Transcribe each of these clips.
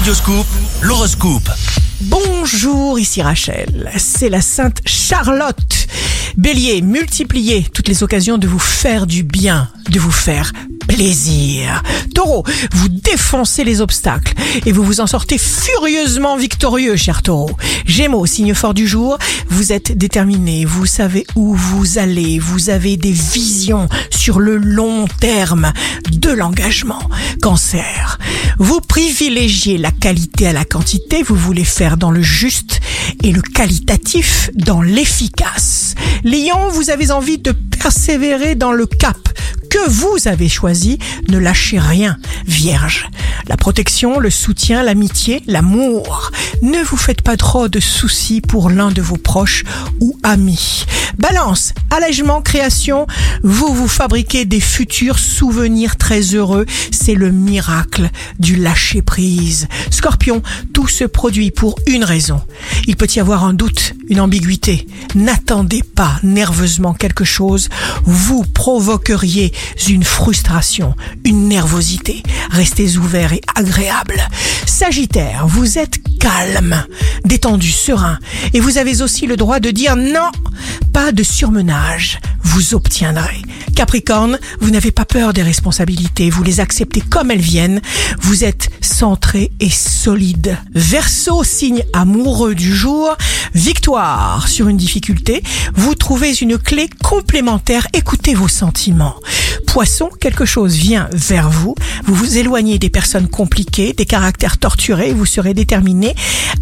Radioscoop, l'horoscope. Bonjour, ici Rachel. C'est la Sainte Charlotte. Bélier, multipliez toutes les occasions de vous faire du bien, de vous faire plaisir. Taureau, vous défoncez les obstacles et vous vous en sortez furieusement victorieux, cher taureau. Gémeaux, signe fort du jour, vous êtes déterminé, vous savez où vous allez, vous avez des visions sur le long terme de l'engagement. Cancer, vous privilégiez la qualité à la quantité, vous voulez faire dans le juste et le qualitatif dans l'efficace. Lion, vous avez envie de persévérer dans le cap que vous avez choisi, ne lâchez rien, Vierge. La protection, le soutien, l'amitié, l'amour. Ne vous faites pas trop de soucis pour l'un de vos proches ou amis. Balance, allègement, création, vous vous fabriquez des futurs souvenirs très heureux. C'est le miracle du lâcher prise. Scorpion, tout se produit pour une raison. Il peut y avoir un doute, une ambiguïté. N'attendez pas nerveusement quelque chose. Vous provoqueriez une frustration, une nervosité. Restez ouvert et agréable. Sagittaire, vous êtes calme, détendu, serein. Et vous avez aussi le droit de dire non, pas de surmenage. Vous obtiendrez. Capricorne, vous n'avez pas peur des responsabilités, vous les acceptez comme elles viennent. Vous êtes centré et solide. Verseau, signe amoureux du jour, victoire sur une difficulté. Vous trouvez une clé complémentaire. Écoutez vos sentiments. Poisson, quelque chose vient vers vous. Vous vous éloignez des personnes compliquées, des caractères torturés. Vous serez déterminé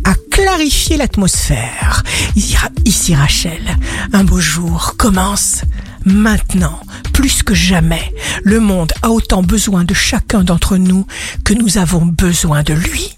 à clarifier l'atmosphère. Ici Rachel, un beau jour commence maintenant, plus que jamais. Le monde a autant besoin de chacun d'entre nous que nous avons besoin de lui.